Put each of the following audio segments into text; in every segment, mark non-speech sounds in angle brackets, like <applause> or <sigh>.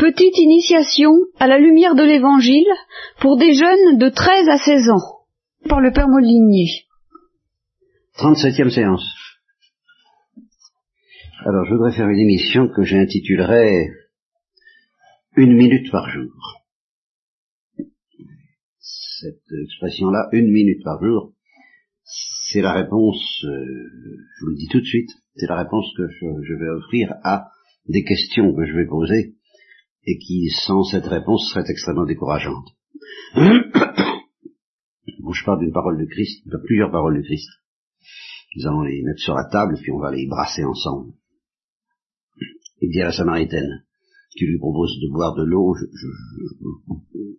Petite initiation à la lumière de l'Évangile pour des jeunes de 13 à 16 ans, par le Père Molinier. 37e séance. Alors, je voudrais faire une émission que j'intitulerai Une minute par jour. Cette expression-là, une minute par jour, c'est la réponse, euh, je vous le dis tout de suite, c'est la réponse que je, je vais offrir à des questions que je vais poser et qui, sans cette réponse, serait extrêmement décourageante. <coughs> bon, je parle d'une parole de Christ, de plusieurs paroles de Christ. Nous allons les mettre sur la table, puis on va les brasser ensemble. Il dit à la Samaritaine, qui lui propose de boire de l'eau,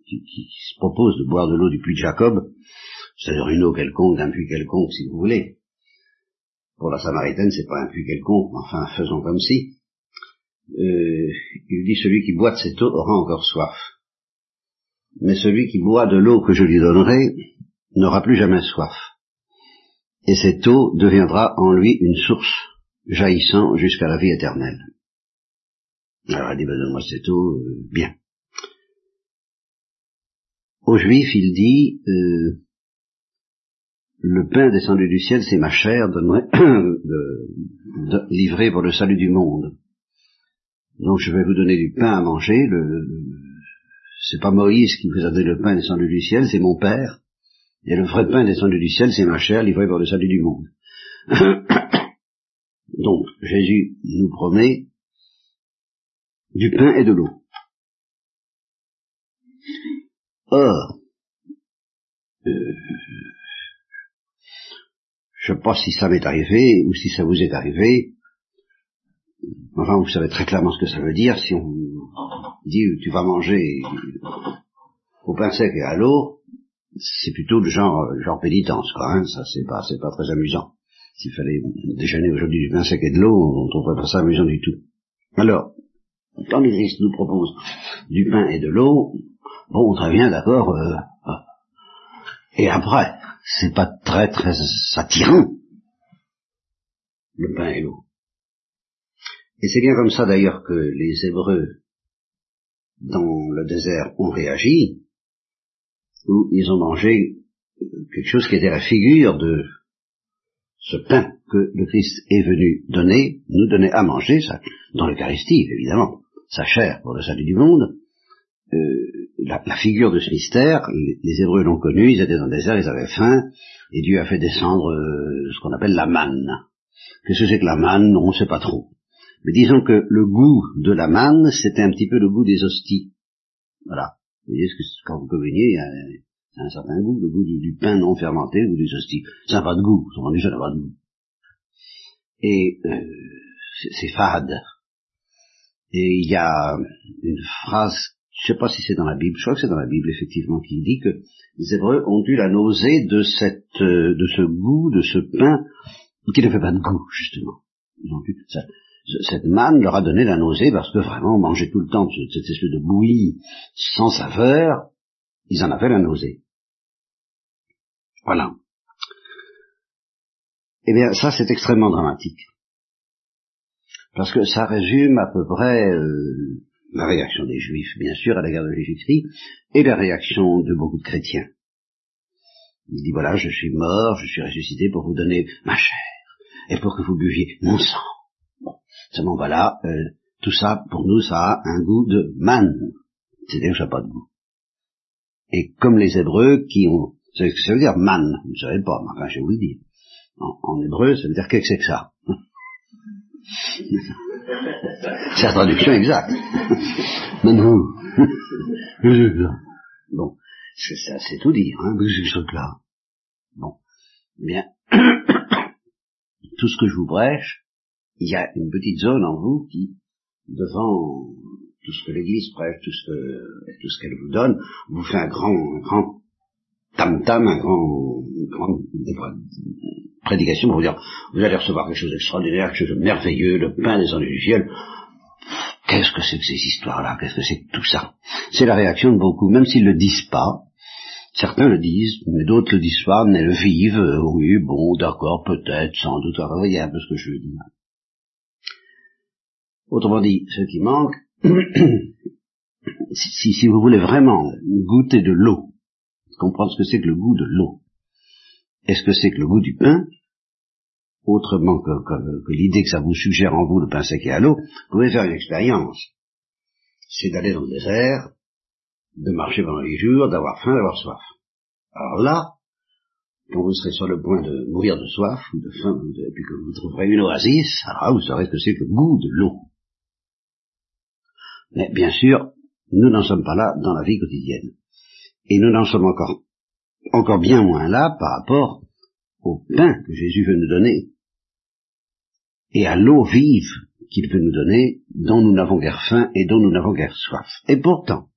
qui, se propose de boire de l'eau du puits de Jacob, c'est-à-dire une eau quelconque, d'un puits quelconque, si vous voulez. Pour la Samaritaine, c'est pas un puits quelconque, enfin, faisons comme si euh, il dit celui qui boit de cette eau aura encore soif. Mais celui qui boit de l'eau que je lui donnerai n'aura plus jamais soif. Et cette eau deviendra en lui une source jaillissant jusqu'à la vie éternelle. Alors il dit, ben, donne-moi cette eau, euh, bien. Aux Juifs, il dit, euh, le pain descendu du ciel, c'est ma chair de, <coughs> livrée pour le salut du monde. Donc je vais vous donner du pain à manger. Le, c'est pas Moïse qui vous a donné le pain descendu du ciel, c'est mon Père. Et le vrai pain descendu du ciel, c'est ma chair livrée pour le salut du monde. <coughs> Donc Jésus nous promet du pain et de l'eau. Or, euh, je ne sais pas si ça m'est arrivé ou si ça vous est arrivé, Enfin, vous savez très clairement ce que ça veut dire. Si on dit tu vas manger au pain sec et à l'eau, c'est plutôt le genre, genre pénitence, quoi. Hein. Ça, c'est pas, c'est pas très amusant. S'il fallait déjeuner aujourd'hui du pain sec et de l'eau, on trouverait pas ça amusant du tout. Alors, quand Christ nous propose du pain et de l'eau, bon, très bien, d'accord. Euh, ah. et après, c'est pas très très attirant le pain et l'eau. Et c'est bien comme ça d'ailleurs que les Hébreux dans le désert ont réagi, où ils ont mangé quelque chose qui était la figure de ce pain que le Christ est venu donner, nous donner à manger, ça, dans l'Eucharistie évidemment, sa chair pour le salut du monde, euh, la, figure de ce mystère, les, les Hébreux l'ont connu, ils étaient dans le désert, ils avaient faim, et Dieu a fait descendre euh, ce qu'on appelle la manne. Qu'est-ce que c'est que la manne? On ne sait pas trop. Mais disons que le goût de la manne, c'était un petit peu le goût des hosties. Voilà. Vous voyez, quand vous communiez, il y a un certain goût, le goût du, pain non fermenté, ou des hosties. Ça n'a pas de goût, ça n'a pas de goût. Et euh, c'est fade. Et il y a une phrase, je ne sais pas si c'est dans la Bible, je crois que c'est dans la Bible effectivement, qui dit que les Hébreux ont eu la nausée de cette, euh, de ce goût, de ce pain qui ne fait pas de goût justement. Ils ont eu ça cette manne leur a donné la nausée parce que vraiment manger tout le temps cette espèce de bouillie sans saveur, ils en avaient la nausée. Voilà. Eh bien, ça c'est extrêmement dramatique. Parce que ça résume à peu près euh, la réaction des Juifs, bien sûr, à la guerre de Jésus-Christ, et la réaction de beaucoup de chrétiens. Il dit, voilà, je suis mort, je suis ressuscité pour vous donner ma chair, et pour que vous buviez mon sang. Seulement voilà, euh, tout ça, pour nous, ça a un goût de man. C'est-à-dire que ça n'a pas de goût. Et comme les Hébreux qui ont... Ce que ça veut dire, man Vous ne savez pas, mais enfin, je vais vous le dire. En, hébreu, ça veut dire qu'est-ce que c'est que ça <laughs> C'est la traduction exacte. Manou. <laughs> bon, c'est c'est tout dire, hein, ce truc-là. Bon, bien. <coughs> tout ce que je vous brèche, il y a une petite zone en vous qui, devant tout ce que l'Église prêche, tout ce que, tout ce qu'elle vous donne, vous fait un grand, un grand tam-tam, un grand, une grande prédication pour vous dire, vous allez recevoir quelque chose d'extraordinaire, quelque chose de merveilleux, le pain des anges du ciel. Qu'est-ce que c'est que ces histoires-là? Qu'est-ce que c'est que tout ça? C'est la réaction de beaucoup, même s'ils ne le disent pas. Certains le disent, mais d'autres le disent pas, mais le vivent. Euh, oui, bon, d'accord, peut-être, sans doute. Vous voyez un peu ce que je veux dire. Autrement dit, ce qui manque, <clears throat> si, vous voulez vraiment goûter de l'eau, comprendre ce que c'est que le goût de l'eau, est-ce que c'est que le goût du pain, autrement que, l'idée que ça vous suggère en vous de pain sec et à l'eau, vous pouvez faire une expérience. C'est d'aller dans le désert, de marcher pendant les jours, d'avoir faim, d'avoir soif. Alors là, quand vous serez sur le point de mourir de soif ou de faim, et puis que vous trouverez une oasis, alors vous saurez ce que c'est que le goût de l'eau. Mais bien sûr, nous n'en sommes pas là dans la vie quotidienne. Et nous n'en sommes encore, encore bien moins là par rapport au pain que Jésus veut nous donner et à l'eau vive qu'il veut nous donner, dont nous n'avons guère faim et dont nous n'avons guère soif. Et pourtant,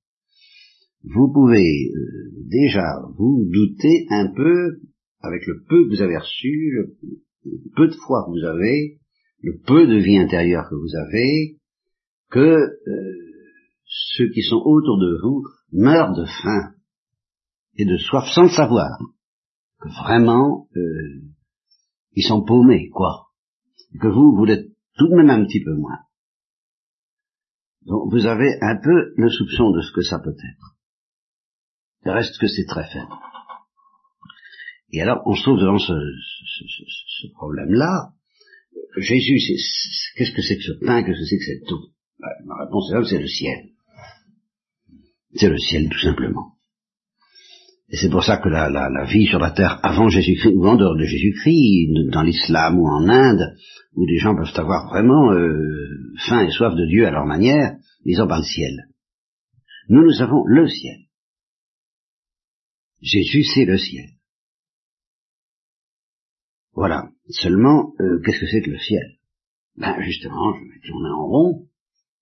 vous pouvez euh, déjà vous douter un peu, avec le peu que vous avez reçu, le, peu de foi que vous avez, le peu de vie intérieure que vous avez, que euh, ceux qui sont autour de vous meurent de faim et de soif sans le savoir. Que vraiment, euh, ils sont paumés, quoi. Que vous, vous l'êtes tout de même un petit peu moins. Donc vous avez un peu le soupçon de ce que ça peut être. Il reste que c'est très faible. Et alors, on se trouve devant ce, ce, problème-là. Jésus, qu'est-ce que c'est que ce pain, qu'est-ce que c'est que cette eau ben, Ma réponse est c'est le ciel. C'est le ciel, tout simplement. Et c'est pour ça que la, la, vie sur la terre avant Jésus-Christ ou en dehors de Jésus-Christ, dans l'islam ou en Inde, où des gens peuvent avoir vraiment euh, faim et soif de Dieu à leur manière, ils ont pas le ciel. Nous, nous avons le ciel. Jésus, c'est le ciel. Voilà. Seulement, euh, qu'est-ce que c'est que le ciel? Ben justement, je vais tourner en rond.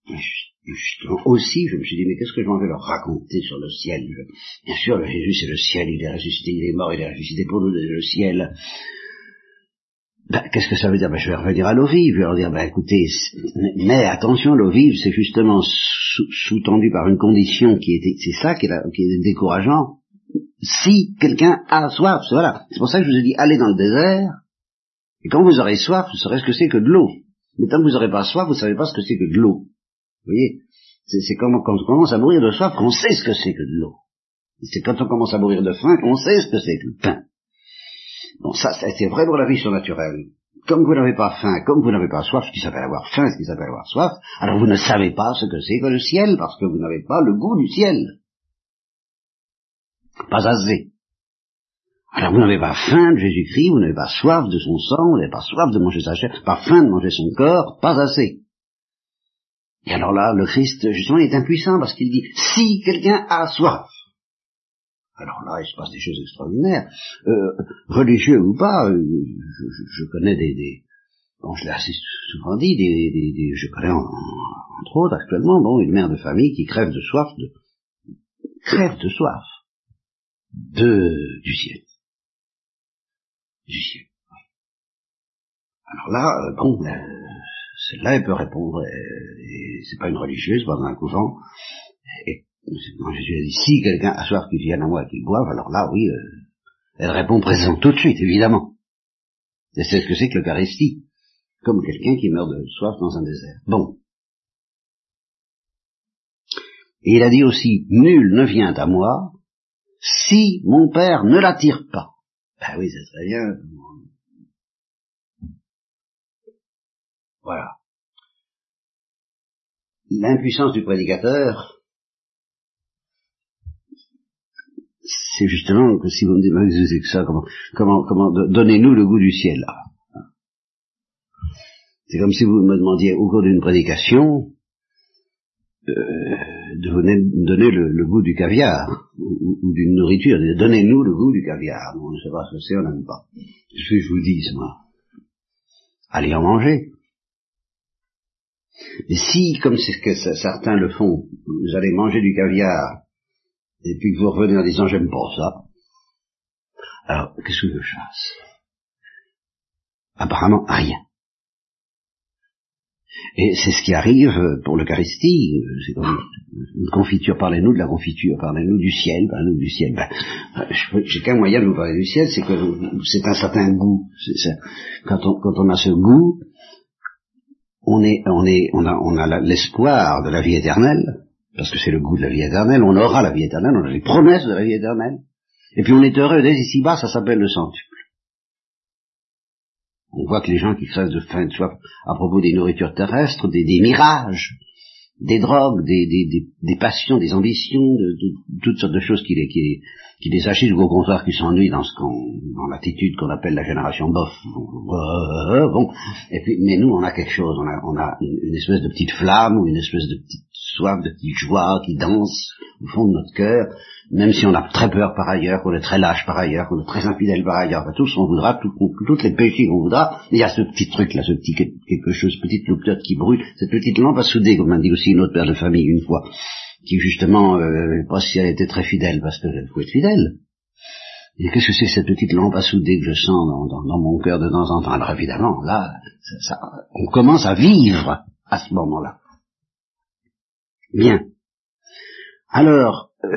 Justement aussi, je me suis dit, mais qu'est-ce que je vais leur raconter sur le ciel? Bien sûr, le Jésus, c'est le ciel, il est ressuscité, il est mort, il est ressuscité pour nous, le ciel. Ben, qu'est-ce que ça veut dire? Ben, Je vais revenir à l'eau vive, je vais leur dire, ben, écoutez, mais attention, l'eau vive, c'est justement sous-tendu par une condition qui était, c'est ça qui est, qui est décourageant. Si quelqu'un a soif, voilà. C'est pour ça que je vous ai dit, allez dans le désert, et quand vous aurez soif, vous saurez ce que c'est que de l'eau. Mais tant que vous n'aurez pas soif, vous ne savez pas ce que c'est que de l'eau. Vous voyez C'est quand, quand on commence à mourir de soif qu'on sait ce que c'est que de l'eau. C'est quand on commence à mourir de faim qu'on sait ce que c'est que le pain. Bon, ça, c'est vrai pour la vie surnaturelle. Comme vous n'avez pas faim, comme vous n'avez pas soif, ce qui s'appelle avoir faim, ce qui s'appelle avoir soif, alors vous ne savez pas ce que c'est que le ciel, parce que vous n'avez pas le goût du ciel. Pas assez. Alors vous n'avez pas faim de Jésus-Christ, vous n'avez pas soif de son sang, vous n'avez pas soif de manger sa chair, pas faim de manger son corps, pas assez. Et alors là, le Christ, justement, est impuissant parce qu'il dit, si quelqu'un a soif, alors là, il se passe des choses extraordinaires, euh, religieux ou pas, euh, je, connais des, des, bon, je l'ai assez souvent dit, des, des, je connais entre autres actuellement, bon, une mère de famille qui crève de soif, de, crève de soif, de, du ciel. Du ciel. Alors là, euh, bon, celle-là, elle peut répondre, et c'est pas une religieuse, pas dans un couvent. Et quand Jésus a dit, si quelqu'un a soif qu'il vienne à moi et qu'il boive, alors là, oui, euh, elle répond présent tout de suite, évidemment. Et c'est ce que c'est que l'Eucharistie, comme quelqu'un qui meurt de soif dans un désert. Bon. Et il a dit aussi, nul ne vient à moi si mon Père ne l'attire pas. Ben oui, c'est très bien. Voilà. L'impuissance du prédicateur, c'est justement que si vous me dites, que ça, comment, comment, comment, donnez-nous le goût du ciel. C'est comme si vous me demandiez au cours d'une prédication euh, de vous donner le, goût du caviar ou, d'une nourriture. Donnez-nous le goût du caviar. on ne sait pas ce que c'est, on n'aime pas. Que je vous dis, moi? Allez en manger. Si, comme c'est ce que certains le font, vous allez manger du caviar, et puis que vous revenez en disant j'aime pas ça, alors qu'est-ce que je fasse? Apparemment rien. Et c'est ce qui arrive pour l'Eucharistie, c'est comme une confiture, parlez-nous de la confiture, parlez-nous du ciel, parlez-nous du ciel. Ben, j'ai qu'un moyen de vous parler du ciel, c'est que c'est un certain goût. quand, on, quand on a ce goût, on a, l'espoir de la vie éternelle, parce que c'est le goût de la vie éternelle, on aura la vie éternelle, on a les promesses de la vie éternelle, et puis on est heureux dès ici-bas, ça s'appelle le centuple. On voit que les gens qui fassent de faim de soif à propos des nourritures terrestres, des, mirages, des drogues, des, des, passions, des ambitions, de, toutes sortes de choses qui les, qui, qui les agissent, ou au contraire qui s'ennuient dans ce qu'on, dans l'attitude qu'on appelle la génération bof. Bon, et puis, mais nous, on a quelque chose, on a, on a une espèce de petite flamme, ou une espèce de petite soif, de petite joie qui danse au fond de notre cœur, même si on a très peur par ailleurs, qu'on est très lâche par ailleurs, qu'on est très infidèle par ailleurs, tout ce qu'on voudra, tout, toutes les péchés qu'on voudra, il y a ce petit truc là, ce petit quelque chose, petite loupeteuse qui brûle, cette petite lampe à souder, comme m'a dit aussi une autre père de famille une fois, qui justement, euh, pas si elle était très fidèle, parce qu'il faut être fidèle. Et qu'est-ce que c'est cette petite lampe à souder que je sens dans, mon cœur de temps en temps? Alors évidemment, là, ça, on commence à vivre à ce moment-là. Bien. Alors, euh,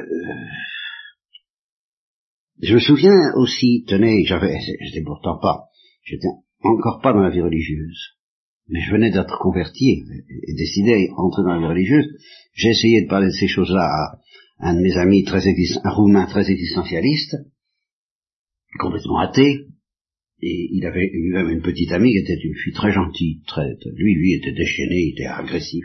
je me souviens aussi, tenez, j'avais, j'étais pourtant pas, j'étais encore pas dans la vie religieuse, mais je venais d'être converti et, décidé à entrer dans la vie religieuse. J'ai essayé de parler de ces choses-là à un de mes amis très un roumain très existentialiste, complètement athée, et il avait eu même une petite amie qui était une fille très gentille, très, lui, lui était déchaîné, il était agressif,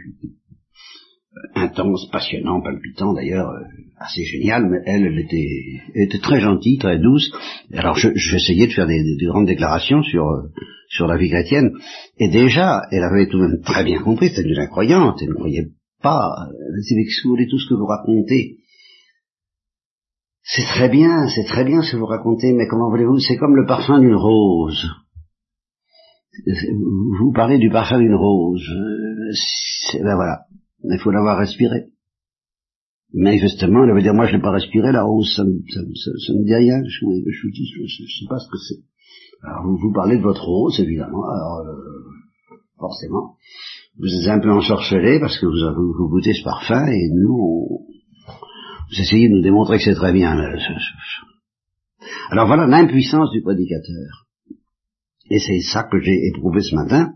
intense, passionnant, palpitant d'ailleurs, euh, assez génial, mais elle, elle était, très gentille, très douce. Alors j'essayais de faire des, grandes déclarations sur, euh, sur la vie chrétienne, et déjà, elle avait tout de même très bien compris, c'était une incroyante, elle ne croyait pas, c'est voulez tout ce que vous racontez. C'est très bien, c'est très bien ce que vous racontez, mais comment voulez-vous, c'est comme le parfum d'une rose. Vous parlez du parfum d'une rose. Ben voilà, il faut l'avoir respiré. Manifestement, elle veut dire, moi je n'ai pas respiré la rose, ça, ça, me dit rien, je, je, dis, je, je, sais pas ce que c'est. Alors vous, vous parlez de votre rose, évidemment, alors euh, forcément, vous êtes un peu ensorcelé parce que vous, vous, goûtez ce parfum et nous, vous essayez de nous démontrer que c'est très bien. Alors voilà l'impuissance du prédicateur. Et c'est ça que j'ai éprouvé ce matin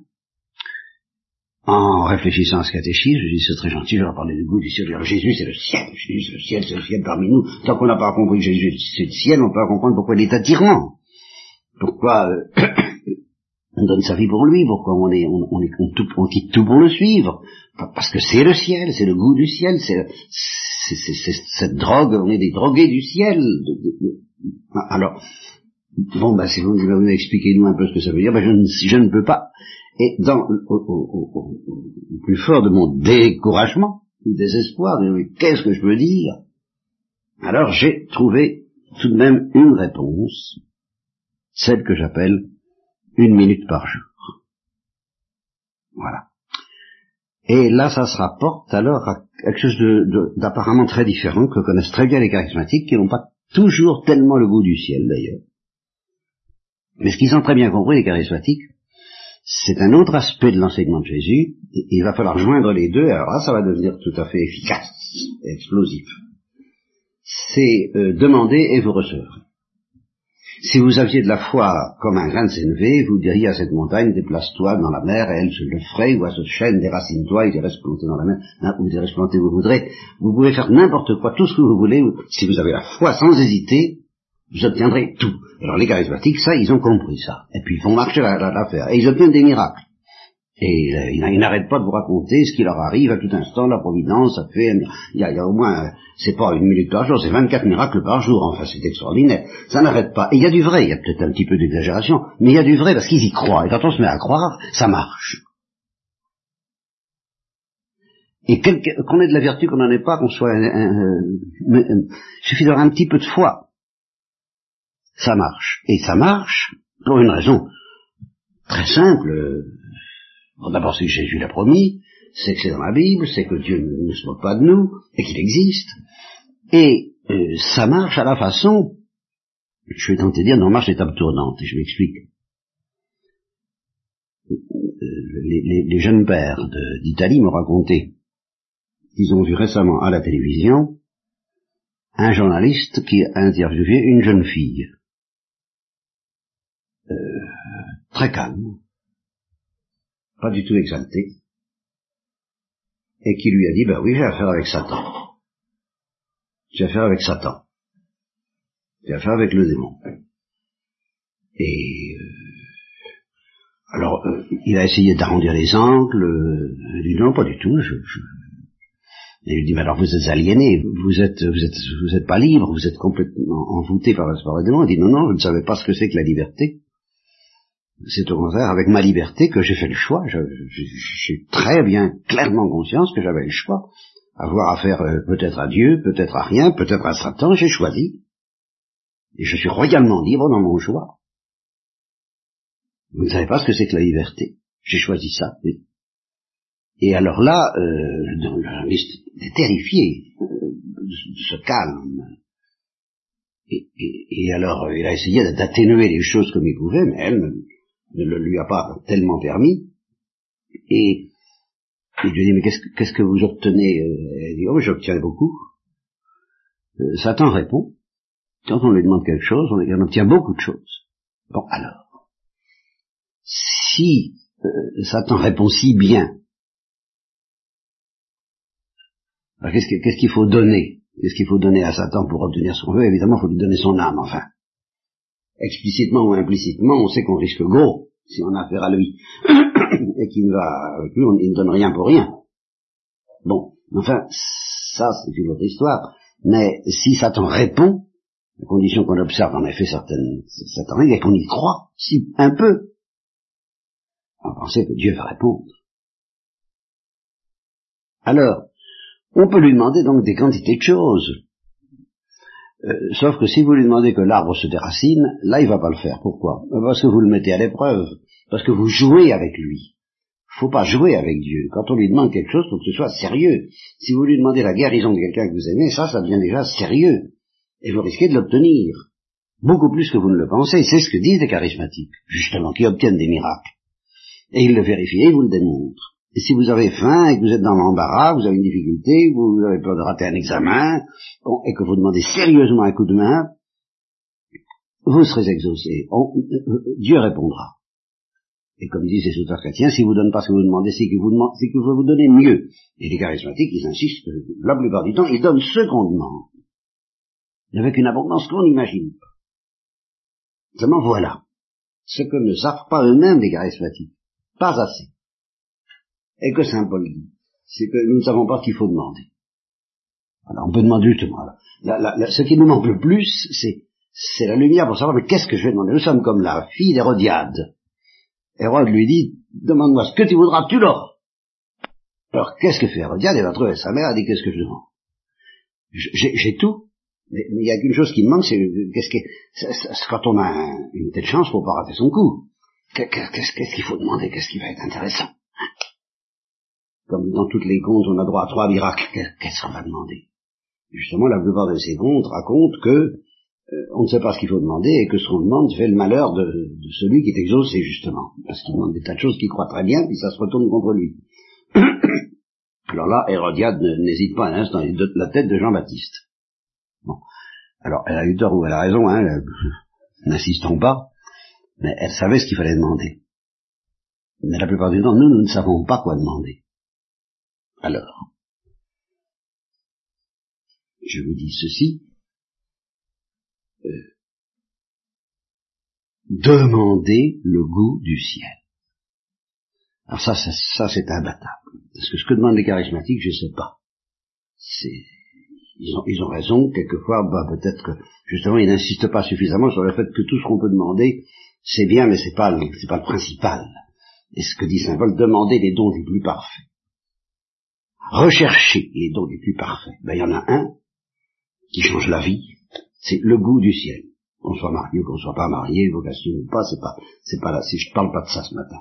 en réfléchissant à ce catéchisme, je dis c'est très gentil, je leur parler du goût du ciel. Jésus c'est le ciel, Jésus c'est le ciel, c'est le ciel parmi nous. Tant qu'on n'a pas compris que Jésus c'est le ciel, on peut pas comprendre pourquoi il est attirant. Pourquoi euh, <coughs> on donne sa vie pour lui, pourquoi on est on, est, on, quitte tout pour le suivre. Parce que c'est le ciel, c'est le goût du ciel, c'est cette drogue, on est des drogués du ciel. Alors, bon, bah, si vous, vous expliquez-nous un peu ce que ça veut dire, bah, je, ne, je ne peux pas et dans, au, plus fort de mon découragement, du désespoir, de qu'est-ce que je veux dire? Alors j'ai trouvé tout de même une réponse, celle que j'appelle une minute par jour. Voilà. Et là, ça se rapporte alors à quelque chose d'apparemment très différent que connaissent très bien les charismatiques, qui n'ont pas toujours tellement le goût du ciel d'ailleurs. Mais ce qu'ils ont très bien compris, les charismatiques, c'est un autre aspect de l'enseignement de Jésus. Il va falloir joindre les deux, alors là, ça va devenir tout à fait efficace et explosif. C'est euh, demander et vous recevrez. Si vous aviez de la foi comme un grain de sénévé, vous diriez à cette montagne, déplace-toi dans la mer, et elle se le ferait, ou à cette chaîne, déracine-toi, il irait se planter dans la mer, hein, ou se planter où vous voudrez. Vous pouvez faire n'importe quoi, tout ce que vous voulez, si vous avez la foi sans hésiter, vous obtiendrez tout. Alors les charismatiques, ça, ils ont compris ça. Et puis ils font marcher l'affaire. Et ils obtiennent des miracles. Et euh, ils, n'arrêtent pas de vous raconter ce qui leur arrive à tout instant, la providence, ça fait, il y a, au moins, c'est pas une minute par jour, c'est 24 miracles par jour, enfin c'est extraordinaire. Ça n'arrête pas. Et il y a du vrai, il y a peut-être un petit peu d'exagération, mais il y a du vrai parce qu'ils y croient. Et quand on se met à croire, ça marche. Et qu'on ait de la vertu, qu'on n'en ait pas, qu'on soit... il suffit d'avoir un petit peu de foi ça marche. Et ça marche pour une raison très simple. D'abord, c'est que Jésus l'a promis, c'est que c'est dans la Bible, c'est que Dieu ne, se moque pas de nous, et qu'il existe. Et euh, ça marche à la façon, je vais tenter de dire, non, marche l'étape tournante, et je m'explique. Euh, les, jeunes pères d'Italie m'ont raconté qu'ils ont vu récemment à la télévision un journaliste qui a interviewé une jeune fille euh, très calme, pas du tout exalté. et qui lui a dit, ben oui, j'ai affaire avec Satan. J'ai affaire avec Satan. J'ai affaire avec le démon. Et euh, alors, euh, il a essayé d'arrondir les angles. Euh, il dit non, pas du tout. Je, je... Et il dit mais alors vous êtes aliéné, vous êtes vous êtes vous êtes pas libre, vous êtes complètement envoûté par, par le démon. Il dit non non, je ne savais pas ce que c'est que la liberté. C'est au contraire avec ma liberté que j'ai fait le choix. J'ai très bien clairement conscience que j'avais le choix. Avoir affaire peut-être à Dieu, peut-être à rien, peut-être à Satan, j'ai choisi. Et je suis royalement libre dans mon choix. Vous ne savez pas ce que c'est que la liberté. J'ai choisi ça. Et alors là, euh, est terrifié euh, de ce calme. Et, et, alors, il a essayé d'atténuer les choses comme il pouvait, mais elle ne, le lui a pas tellement permis. Et il lui dit, mais qu'est-ce, que vous obtenez Elle dit, oh, j'obtiens beaucoup. Euh, Satan répond, quand on lui demande quelque chose, on, obtient beaucoup de choses. Bon, alors, si euh, Satan répond si bien, qu'est-ce qu'il faut donner? Qu'est-ce qu'il faut donner à Satan pour obtenir qu'on veut Évidemment, il faut lui donner son âme, enfin. Explicitement ou implicitement, on sait qu'on risque gros si on a affaire à lui. <coughs> Et qu'il va avec lui, on, il ne donne rien pour rien. Bon, enfin, ça c'est une autre histoire. Mais si Satan répond, la condition qu'on observe en effet certaines, certaines règles, et qu'on y croit, si, un peu, on pensait que Dieu va répondre. Alors, on peut lui demander donc des quantités de choses. Euh, sauf que si vous lui demandez que l'arbre se déracine, là il va pas le faire. Pourquoi? Parce que vous le mettez à l'épreuve, parce que vous jouez avec lui. Faut pas jouer avec Dieu. Quand on lui demande quelque chose, faut que ce soit sérieux. Si vous lui demandez la guérison de quelqu'un que vous aimez, ça, ça devient déjà sérieux. Et vous risquez de l'obtenir. Beaucoup plus que vous ne le pensez. C'est ce que disent les charismatiques, justement, qui obtiennent des miracles. Et ils le vérifient et vous le démontrent. Si vous avez faim et que vous êtes dans l'embarras, vous avez une difficulté, vous avez peur de rater un examen, et que vous demandez sérieusement un coup de main, vous serez exaucé. Dieu répondra. Et comme disent les auteurs chrétiens, si vous ne donnez pas ce que vous demandez, c'est que vous, c'est que vous vous donnez mieux. Et les charismatiques, ils insistent, la plupart du temps, ils donnent ce qu'on demande. Avec une abondance qu'on n'imagine pas. Seulement voilà. Ce que ne savent pas eux-mêmes les charismatiques. Pas assez. Et que Saint Paul dit, c'est que nous ne savons pas ce qu'il faut demander. Alors on peut demander justement. ce qui nous manque le plus, c'est la lumière pour savoir mais qu'est-ce que je vais demander? Nous sommes comme la fille d'Hérodiade. Hérode lui dit, demande-moi ce que tu voudras, tu l'auras. Alors qu'est-ce que fait Hérodiade? Elle va trouver sa mère, elle dit qu'est-ce que je demande? J'ai tout. Mais il n'y a qu'une chose qui me manque, c'est qu'est-ce que quand on a une telle chance, faut pas rater son coup. Qu'est-ce qu'il faut demander? Qu'est-ce qui va être intéressant? Comme dans toutes les contes, on a droit à trois miracles. Qu'est-ce qu'on va demander Justement, la plupart de ces contes racontent que euh, on ne sait pas ce qu'il faut demander et que ce qu'on demande fait le malheur de, celui qui est exaucé, justement. Parce qu'il demande des tas de choses qu'il croit très bien, puis ça se retourne contre lui. <coughs> Alors là, Hérodiade n'hésite pas un instant, il donne la tête de Jean-Baptiste. Bon. Alors, elle a eu tort ou elle a raison, hein, <laughs> n'insistons pas mais elle savait ce qu'il fallait demander. Mais la plupart du temps, nous, nous ne savons pas quoi demander. Alors, je vous dis ceci, euh, demandez le goût du ciel. Alors ça, ça, ça c'est imbattable. Parce que ce que demandent les charismatiques, je ne sais pas. Ils ont, raison, quelquefois, bah, peut-être que justement ils n'insistent pas suffisamment sur le fait que tout ce qu'on peut demander, c'est bien, mais c'est pas, pas le principal. Et ce que dit Saint Paul, demandez les dons les plus parfaits. Recherchez les dons les plus parfaits. Ben, il y en a un qui change la vie, c'est le goût du ciel. Qu'on soit marié, qu'on soit pas marié, vocation ou pas, c'est pas, c'est pas là, si je parle pas de ça ce matin.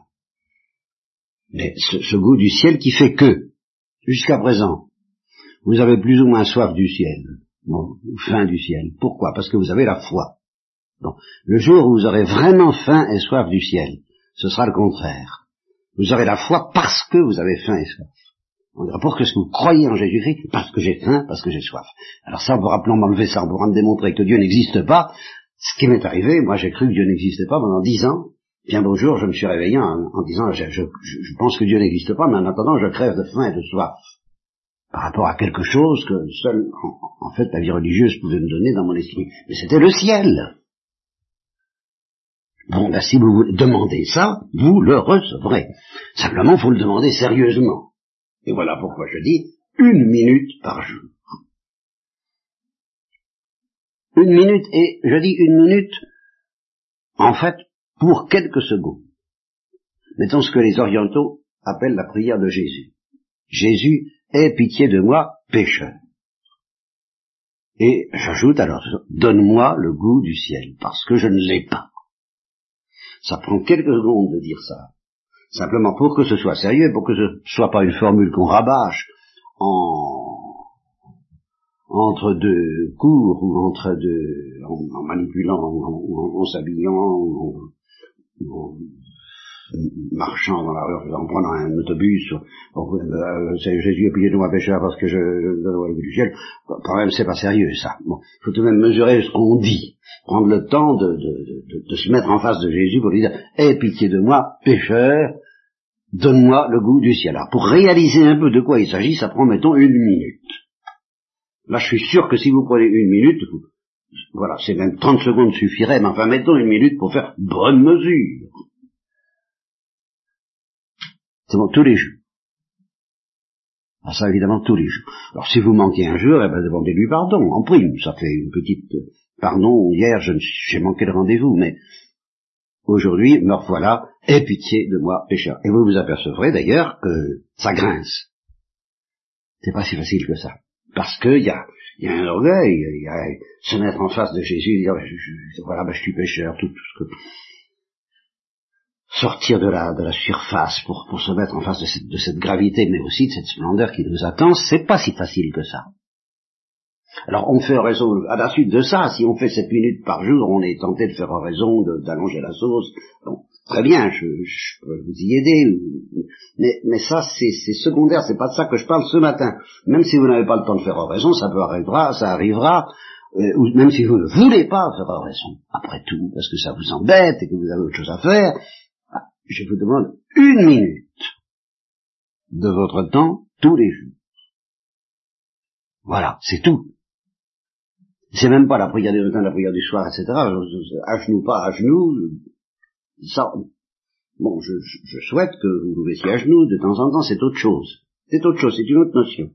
Mais ce, ce goût du ciel qui fait que, jusqu'à présent, vous avez plus ou moins soif du ciel, bon, faim du ciel. Pourquoi? Parce que vous avez la foi. Bon. Le jour où vous aurez vraiment faim et soif du ciel, ce sera le contraire. Vous aurez la foi parce que vous avez faim et soif. On dira, pour que vous croyez en Jésus-Christ Parce que j'ai faim, parce que j'ai soif. Alors ça, pour rappeler m'enlever ça, pour me démontrer que Dieu n'existe pas, ce qui m'est arrivé, moi j'ai cru que Dieu n'existait pas pendant dix ans, bien beau jour, je me suis réveillé en, disant, je, je, pense que Dieu n'existe pas, mais en attendant, je crève de faim et de soif. par rapport à quelque chose que seule, en, fait, la vie religieuse pouvait me donner dans mon esprit. Mais c'était le ciel. Bon, ben, si vous demandez ça, vous le recevrez. Simplement, faut le demander sérieusement. Et voilà pourquoi je dis une minute par jour. Une minute, et je dis une minute, en fait, pour quelques secondes. Mettons ce que les orientaux appellent la prière de Jésus. Jésus, aie pitié de moi, pécheur. Et j'ajoute alors, donne-moi le goût du ciel, parce que je ne l'ai pas. Ça prend quelques secondes de dire ça. Simplement pour que ce soit sérieux, pour que ce ne soit pas une formule qu'on rabâche en, entre deux cours ou entre deux, en, manipulant, en, en s'habillant, en, marchant dans la rue, en prenant un autobus, c'est Jésus payé de moi pécheur parce que je, donne le du ciel, quand même c'est pas sérieux ça. Bon, faut tout de même mesurer ce qu'on dit, prendre le temps de, de, de, se mettre en face de Jésus pour lui dire, aie pitié de moi, pécheur, donne-moi le goût du ciel. Alors pour réaliser un peu de quoi il s'agit, ça prend mettons une minute. Là je suis sûr que si vous prenez une minute, voilà, c'est même 30 secondes suffirait, mais enfin mettons une minute pour faire bonne mesure. Tous les jours. Ah, ça, évidemment, tous les jours. Alors, si vous manquez un jour, eh ben, demandez-lui pardon, en prime. Ça fait une petite, euh, pardon, hier, j'ai manqué le rendez-vous, mais aujourd'hui, me revoilà, aie pitié de moi, pécheur. Et vous vous apercevrez, d'ailleurs, que ça grince. C'est pas si facile que ça. Parce qu'il y a, y a un orgueil, il y a se mettre en face de Jésus, dire, voilà, ben, je suis pécheur, tout, tout ce que, sortir de la, de la surface pour, pour se mettre en face de cette, de cette gravité, mais aussi de cette splendeur qui nous attend, c'est pas si facile que ça. Alors on fait raison, à la suite de ça, si on fait sept minutes par jour, on est tenté de faire raison d'allonger la sauce. Bon, très bien, je, je, peux vous y aider, mais, mais ça c'est secondaire, c'est pas de ça que je parle ce matin. Même si vous n'avez pas le temps de faire raison, ça peut arrivera, ça arrivera, euh, ou même si vous ne voulez pas faire raison, après tout, parce que ça vous embête et que vous avez autre chose à faire, je vous demande une minute de votre temps tous les jours. Voilà, c'est tout. C'est même pas la prière du matin, la prière du soir, etc. À genoux, pas à genoux. Ça, bon, je, je souhaite que vous vous mettiez à genoux de temps en temps, c'est autre chose. C'est autre chose, c'est une autre notion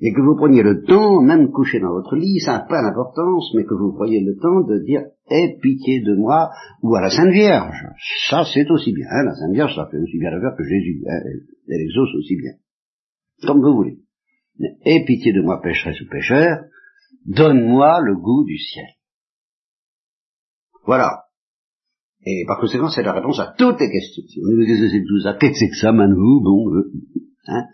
et que vous preniez le temps, même couché dans votre lit, ça n'a pas d'importance, mais que vous preniez le temps de dire Aie pitié de moi ou à la Sainte Vierge. Ça, c'est aussi bien. Hein, la Sainte Vierge, ça fait aussi bien l'affaire que Jésus. Hein, elle, exauce aussi bien. Comme vous voulez. Aie pitié de moi, pécheresse ou pécheur, donne-moi le goût du ciel. Voilà. Et par conséquent, c'est la réponse à toutes les questions. Si vous me dites c'est tout ça, qu'est-ce que ça, Manou Bon, euh, hein,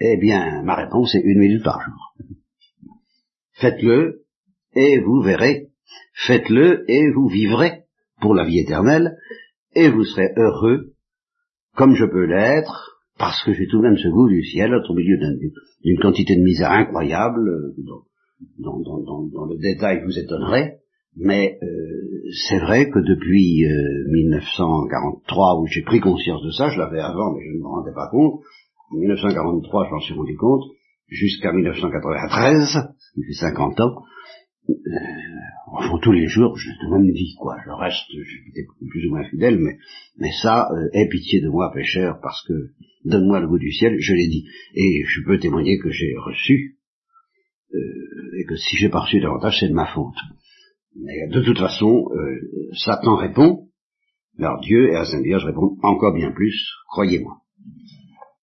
eh bien, ma réponse est une minute par jour. Faites-le et vous verrez. Faites-le et vous vivrez pour la vie éternelle et vous serez heureux comme je peux l'être parce que j'ai tout de même ce goût du ciel au milieu d'une quantité de misère incroyable dont, le détail vous étonnerait. Mais euh, c'est vrai que depuis 1943 euh, où j'ai pris conscience de ça, je l'avais avant mais je ne me rendais pas compte, en 1943, je m'en suis rendu compte, jusqu'à 1993, qui fait 50 ans, euh, enfin tous les jours, j'ai de même vie, quoi. Le reste, j'étais plus ou moins fidèle, mais, mais ça, euh, aie pitié de moi, pécheur, parce que donne-moi le goût du ciel, je l'ai dit. Et je peux témoigner que j'ai reçu, euh, et que si j'ai pas reçu davantage, c'est de ma faute. Mais de toute façon, euh, Satan répond, alors Dieu et la Sainte Vierge répondent encore bien plus, croyez-moi.